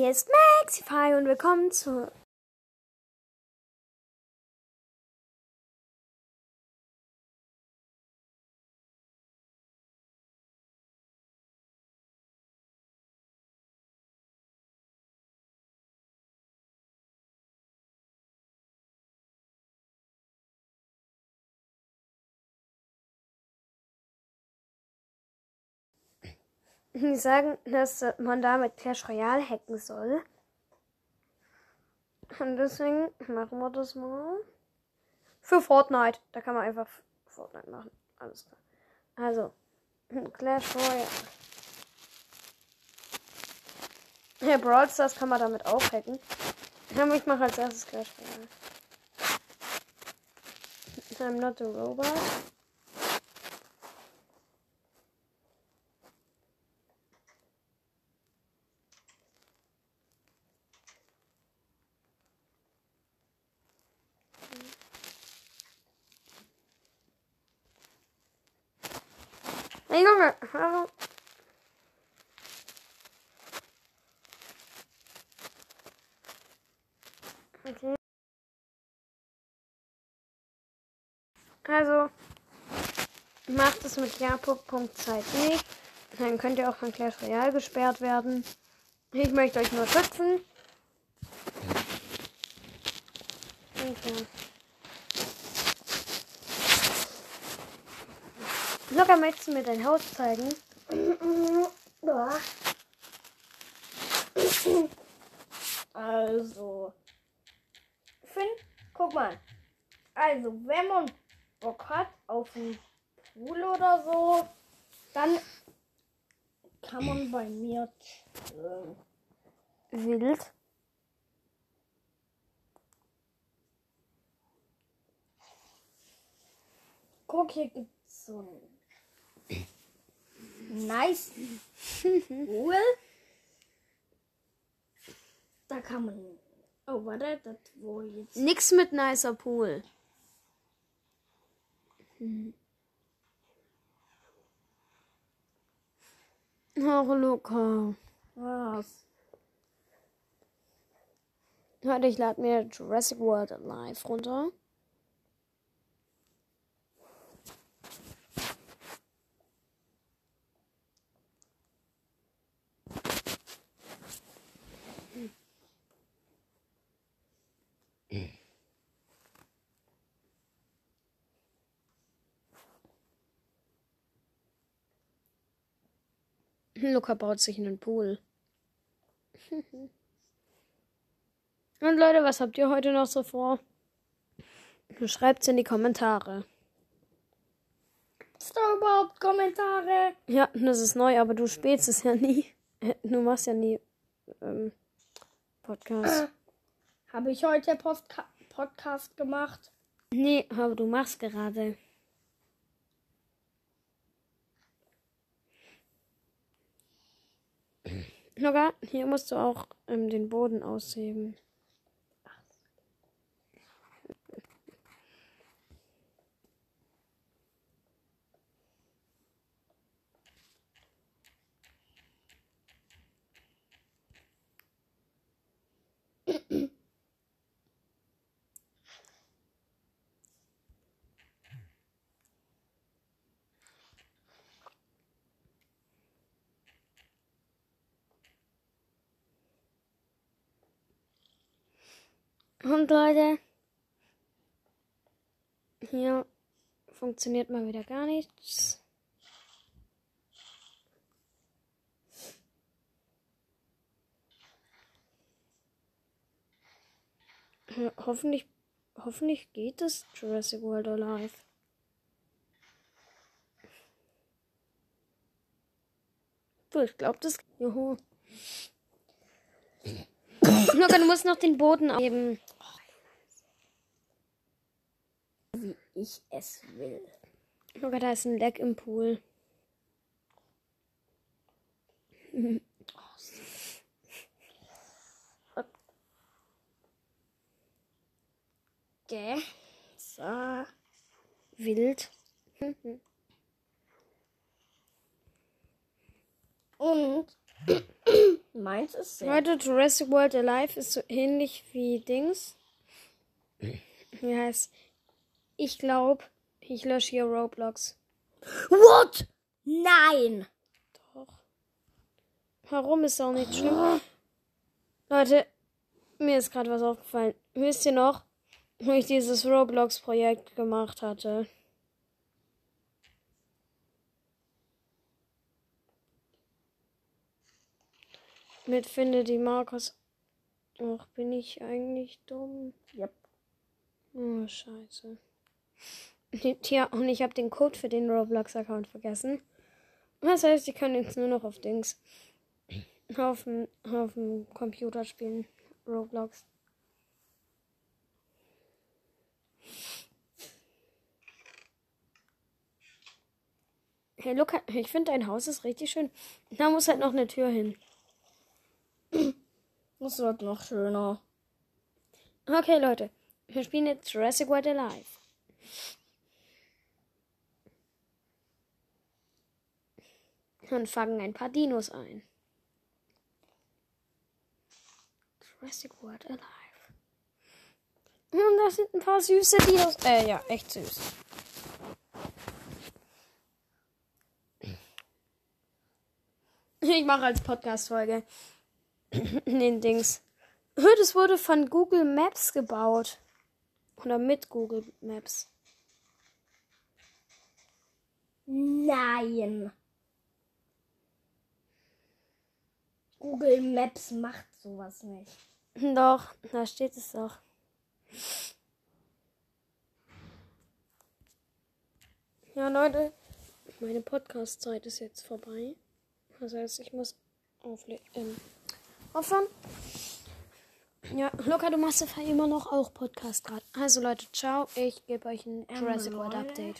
hier ist Maxify und willkommen zu. Die sagen, dass man damit Clash Royale hacken soll. Und deswegen machen wir das mal. Für Fortnite. Da kann man einfach Fortnite machen. Alles klar. Also, Clash Royale. Ja, Brawl Stars kann man damit auch hacken. Ja, ich mache als erstes Clash Royale. I'm not a robot. Hey Junge, hallo. Okay. Also, macht es mit Japo.zeit nicht. Dann könnt ihr auch von Clash Royale gesperrt werden. Ich möchte euch nur schützen. Okay. Locker, möchtest du mir dein Haus zeigen? Also, Finn, guck mal. Also, wenn man Bock hat auf einen Pool oder so, dann kann man bei mir chillen. Wild. Guck, hier gibt's so einen nice Pool. Da kann man. Oh, warte, das wo jetzt. Nix mit nicer Pool. Ach, Luca. Was? Warte, ich lade mir Jurassic World Alive runter. Luca baut sich einen Pool. Und Leute, was habt ihr heute noch so vor? Schreibt's in die Kommentare. Ist da überhaupt Kommentare? Ja, das ist neu, aber du spielst es ja nie. Du machst ja nie ähm, Podcast. Habe ich heute Postka Podcast gemacht? Nee, aber du machst gerade. Loga, hier musst du auch ähm, den Boden ausheben. Und Leute, hier funktioniert mal wieder gar nichts. Ja, Hoffentlich, hoffentlich geht es Jurassic World Alive. Du, ich glaube, das. Juhu. Luca, du musst noch den Boden abgeben. Wie ich es will. Luca, da ist ein Leck im Pool. Okay. So. Wild. Und Meins ist sehr. Leute, Jurassic World Alive ist so ähnlich wie Dings. Wie heißt? Ich glaube, ich lösche hier Roblox. What? Nein! Doch. Warum ist auch nicht schlimm? Leute, mir ist gerade was aufgefallen. Wisst ihr noch, wo ich dieses Roblox-Projekt gemacht hatte? Mit Finde die Markus. Ach, bin ich eigentlich dumm? Yep. Oh, scheiße. Tja, und ich habe den Code für den Roblox-Account vergessen. Das heißt, ich kann jetzt nur noch auf Dings. Auf dem, auf dem Computer spielen. Roblox. Hey, Luca, ich finde dein Haus ist richtig schön. Da muss halt noch eine Tür hin. Das wird noch schöner. Okay, Leute. Wir spielen jetzt Jurassic World Alive. Und fangen ein paar Dinos ein. Jurassic World Alive. Und da sind ein paar süße Dinos. Äh, ja, echt süß. Ich mache als Podcast-Folge den Dings. Das wurde von Google Maps gebaut. Oder mit Google Maps. Nein. Google Maps macht sowas nicht. Doch, da steht es doch. Ja, Leute, meine Podcast-Zeit ist jetzt vorbei. Das heißt, ich muss aufle ähm, aufhören. Ja, Luca, du machst ja immer noch auch Podcast gerade. Also Leute, ciao. Ich gebe euch ein Jurassic World. Update.